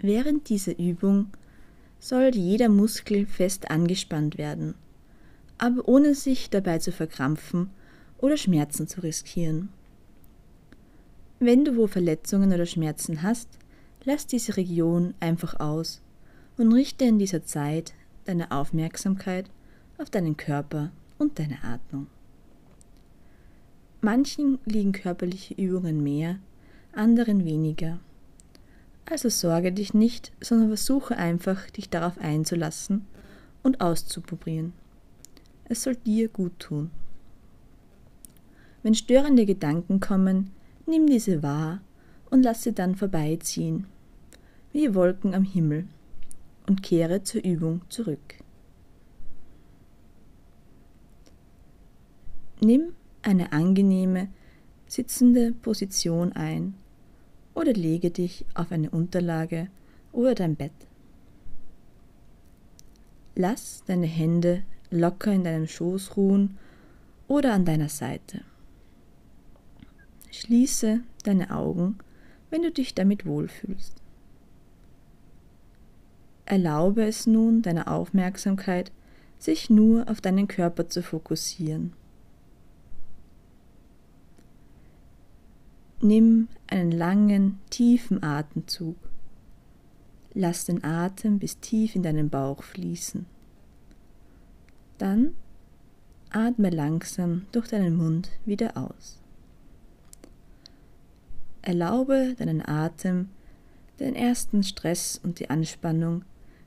Während dieser Übung soll jeder Muskel fest angespannt werden, aber ohne sich dabei zu verkrampfen oder Schmerzen zu riskieren. Wenn du wo Verletzungen oder Schmerzen hast, lass diese Region einfach aus und richte in dieser Zeit deine Aufmerksamkeit auf deinen Körper und deine Atmung. Manchen liegen körperliche Übungen mehr, anderen weniger. Also sorge dich nicht, sondern versuche einfach, dich darauf einzulassen und auszuprobieren. Es soll dir gut tun. Wenn störende Gedanken kommen, nimm diese wahr und lass sie dann vorbeiziehen, wie Wolken am Himmel, und kehre zur Übung zurück. Nimm eine angenehme, sitzende Position ein oder lege dich auf eine Unterlage oder dein Bett. Lass deine Hände locker in deinem Schoß ruhen oder an deiner Seite. Schließe deine Augen, wenn du dich damit wohlfühlst. Erlaube es nun deiner Aufmerksamkeit, sich nur auf deinen Körper zu fokussieren. Nimm einen langen, tiefen Atemzug. Lass den Atem bis tief in deinen Bauch fließen. Dann atme langsam durch deinen Mund wieder aus. Erlaube deinen Atem, den ersten Stress und die Anspannung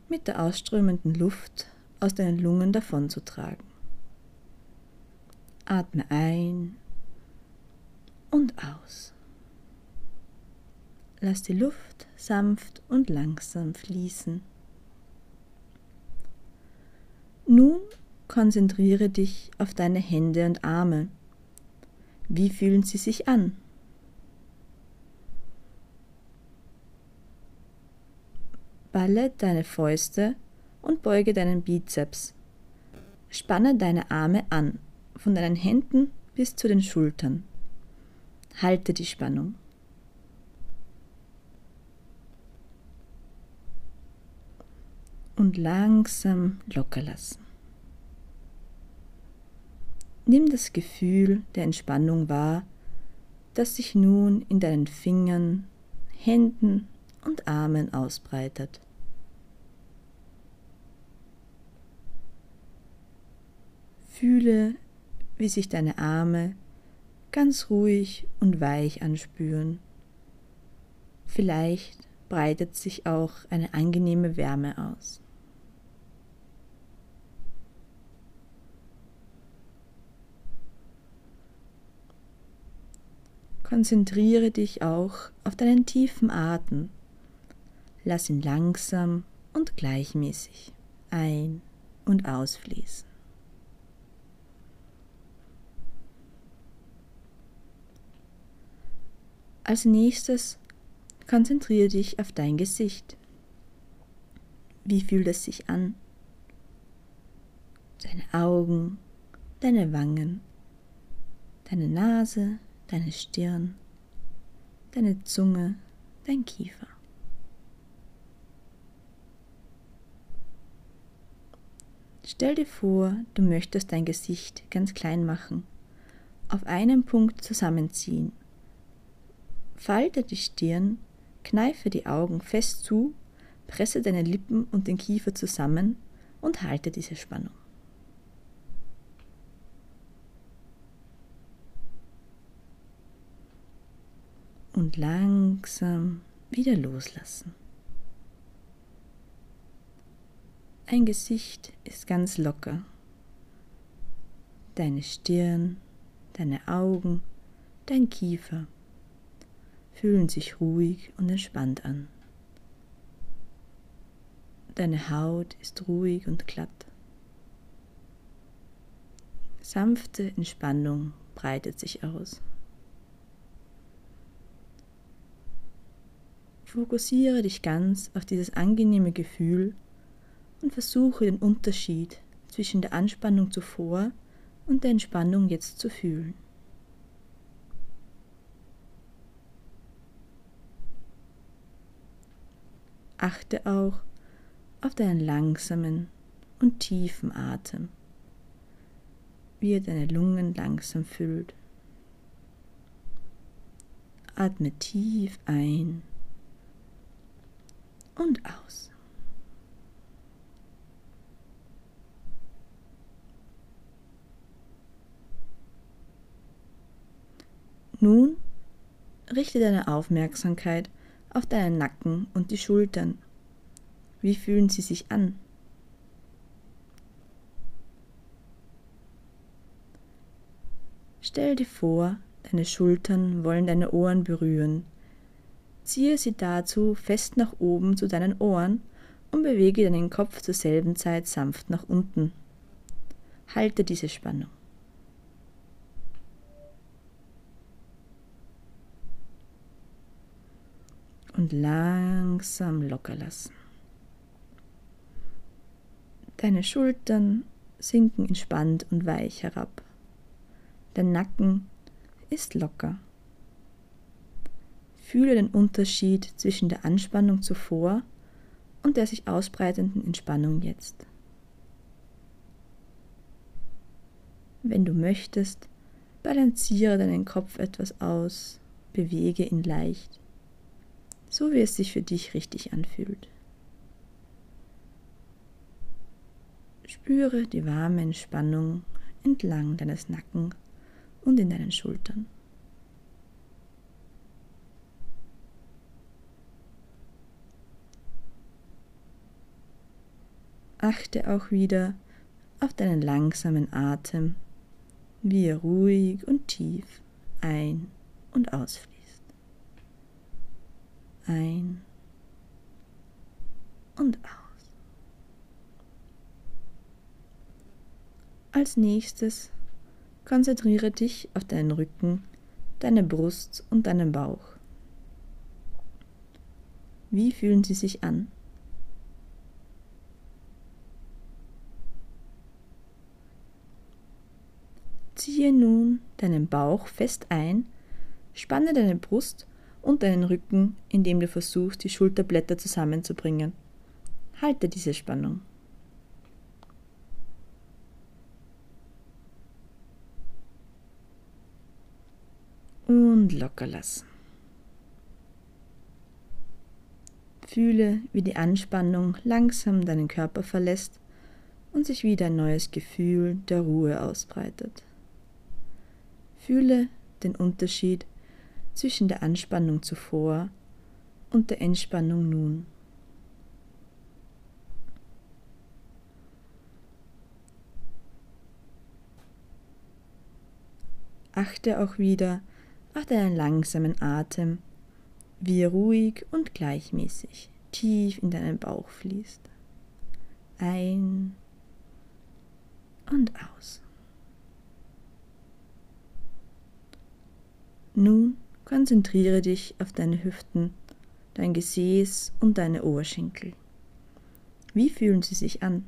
mit der ausströmenden Luft aus deinen Lungen davonzutragen. Atme ein und aus. Lass die Luft sanft und langsam fließen. Nun konzentriere dich auf deine Hände und Arme. Wie fühlen sie sich an? Balle deine Fäuste und beuge deinen Bizeps. Spanne deine Arme an, von deinen Händen bis zu den Schultern. Halte die Spannung. Und langsam locker lassen. Nimm das Gefühl der Entspannung wahr, das sich nun in deinen Fingern, Händen und Armen ausbreitet. Fühle, wie sich deine Arme ganz ruhig und weich anspüren. Vielleicht breitet sich auch eine angenehme Wärme aus. Konzentriere dich auch auf deinen tiefen Atem. Lass ihn langsam und gleichmäßig ein- und ausfließen. Als nächstes konzentriere dich auf dein Gesicht. Wie fühlt es sich an? Deine Augen, deine Wangen, deine Nase, deine Stirn, deine Zunge, dein Kiefer. Stell dir vor, du möchtest dein Gesicht ganz klein machen, auf einen Punkt zusammenziehen. Falte die Stirn, kneife die Augen fest zu, presse deine Lippen und den Kiefer zusammen und halte diese Spannung. Und langsam wieder loslassen. Ein Gesicht ist ganz locker. Deine Stirn, deine Augen, dein Kiefer fühlen sich ruhig und entspannt an. Deine Haut ist ruhig und glatt. Sanfte Entspannung breitet sich aus. Fokussiere dich ganz auf dieses angenehme Gefühl und versuche den Unterschied zwischen der Anspannung zuvor und der Entspannung jetzt zu fühlen. Achte auch auf deinen langsamen und tiefen Atem, wie er deine Lungen langsam füllt. Atme tief ein und aus. Nun richte deine Aufmerksamkeit auf deinen Nacken und die Schultern. Wie fühlen sie sich an? Stell dir vor, deine Schultern wollen deine Ohren berühren. Ziehe sie dazu fest nach oben zu deinen Ohren und bewege deinen Kopf zur selben Zeit sanft nach unten. Halte diese Spannung. Und langsam locker lassen. Deine Schultern sinken entspannt und weich herab. Dein Nacken ist locker. Fühle den Unterschied zwischen der Anspannung zuvor und der sich ausbreitenden Entspannung jetzt. Wenn du möchtest, balanciere deinen Kopf etwas aus, bewege ihn leicht, so wie es sich für dich richtig anfühlt. Spüre die warme Entspannung entlang deines Nacken und in deinen Schultern. Achte auch wieder auf deinen langsamen Atem, wie er ruhig und tief ein- und ausfließt. Ein und aus. Als nächstes Konzentriere dich auf deinen Rücken, deine Brust und deinen Bauch. Wie fühlen sie sich an? Ziehe nun deinen Bauch fest ein, spanne deine Brust und deinen Rücken, indem du versuchst, die Schulterblätter zusammenzubringen. Halte diese Spannung. und locker lassen. Fühle, wie die Anspannung langsam deinen Körper verlässt und sich wieder ein neues Gefühl der Ruhe ausbreitet. Fühle den Unterschied zwischen der Anspannung zuvor und der Entspannung nun. Achte auch wieder auf deinen langsamen Atem, wie er ruhig und gleichmäßig tief in deinen Bauch fließt. Ein und aus. Nun konzentriere dich auf deine Hüften, dein Gesäß und deine Oberschenkel. Wie fühlen sie sich an?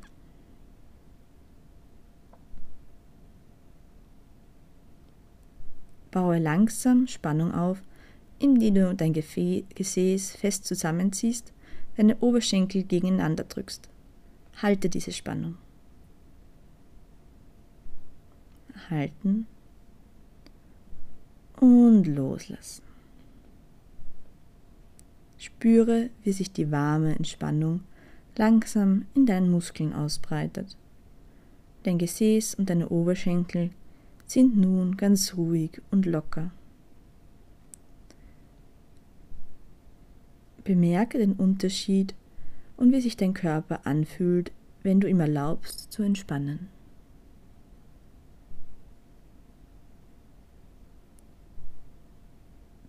Baue langsam Spannung auf, indem du dein Gesäß fest zusammenziehst, deine Oberschenkel gegeneinander drückst. Halte diese Spannung. Halten und loslassen. Spüre, wie sich die warme Entspannung langsam in deinen Muskeln ausbreitet. Dein Gesäß und deine Oberschenkel sind nun ganz ruhig und locker. Bemerke den Unterschied und wie sich dein Körper anfühlt, wenn du ihm erlaubst zu entspannen.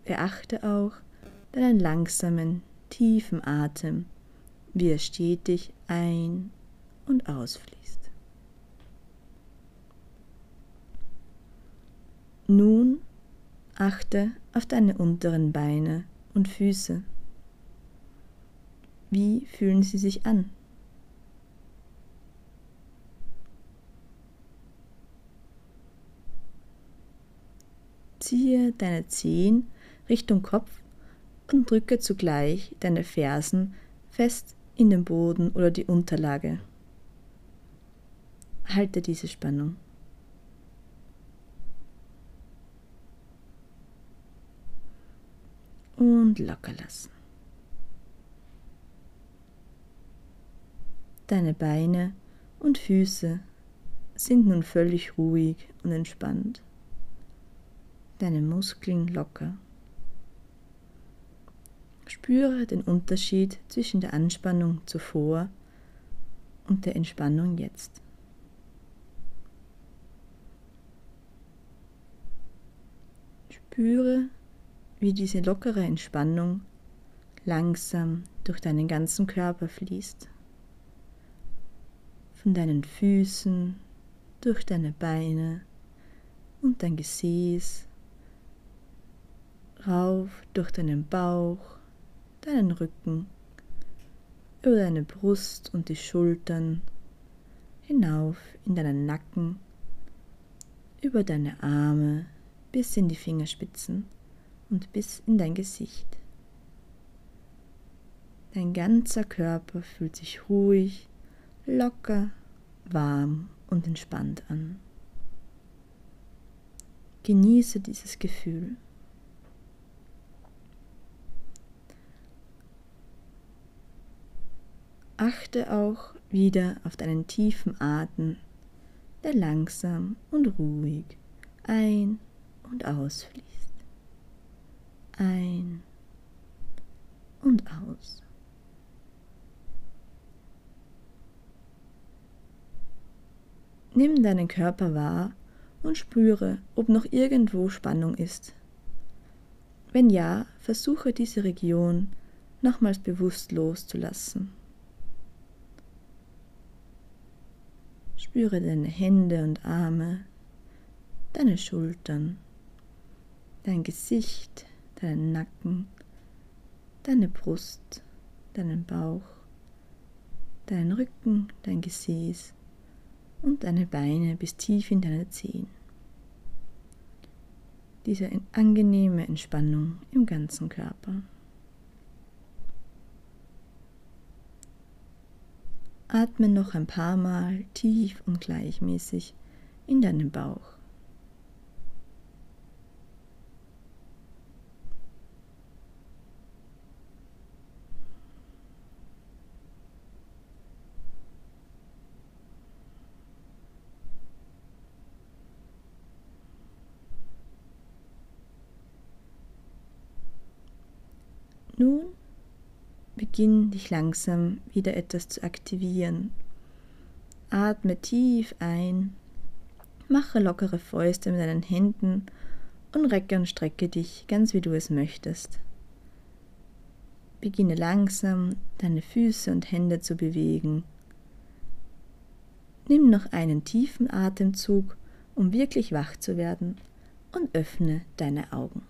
Beachte auch deinen langsamen, tiefen Atem, wie er stetig ein- und ausfließt. Nun achte auf deine unteren Beine und Füße. Wie fühlen sie sich an? Ziehe deine Zehen Richtung Kopf und drücke zugleich deine Fersen fest in den Boden oder die Unterlage. Halte diese Spannung. Und locker lassen. Deine Beine und Füße sind nun völlig ruhig und entspannt. Deine Muskeln locker. Spüre den Unterschied zwischen der Anspannung zuvor und der Entspannung jetzt. Spüre, wie diese lockere Entspannung langsam durch deinen ganzen Körper fließt. Von deinen Füßen, durch deine Beine und dein Gesäß, rauf durch deinen Bauch, deinen Rücken, über deine Brust und die Schultern, hinauf in deinen Nacken, über deine Arme bis in die Fingerspitzen und bis in dein Gesicht. Dein ganzer Körper fühlt sich ruhig, locker, warm und entspannt an. Genieße dieses Gefühl. Achte auch wieder auf deinen tiefen Atem, der langsam und ruhig ein- und ausfließt. Ein und aus. Nimm deinen Körper wahr und spüre, ob noch irgendwo Spannung ist. Wenn ja, versuche diese Region nochmals bewusst loszulassen. Spüre deine Hände und Arme, deine Schultern, dein Gesicht, deinen Nacken, deine Brust, deinen Bauch, deinen Rücken, dein Gesäß und deine Beine bis tief in deine Zehen. Diese angenehme Entspannung im ganzen Körper. Atme noch ein paar Mal tief und gleichmäßig in deinen Bauch. Nun beginn dich langsam wieder etwas zu aktivieren. Atme tief ein, mache lockere Fäuste mit deinen Händen und recke und strecke dich ganz wie du es möchtest. Beginne langsam deine Füße und Hände zu bewegen. Nimm noch einen tiefen Atemzug, um wirklich wach zu werden und öffne deine Augen.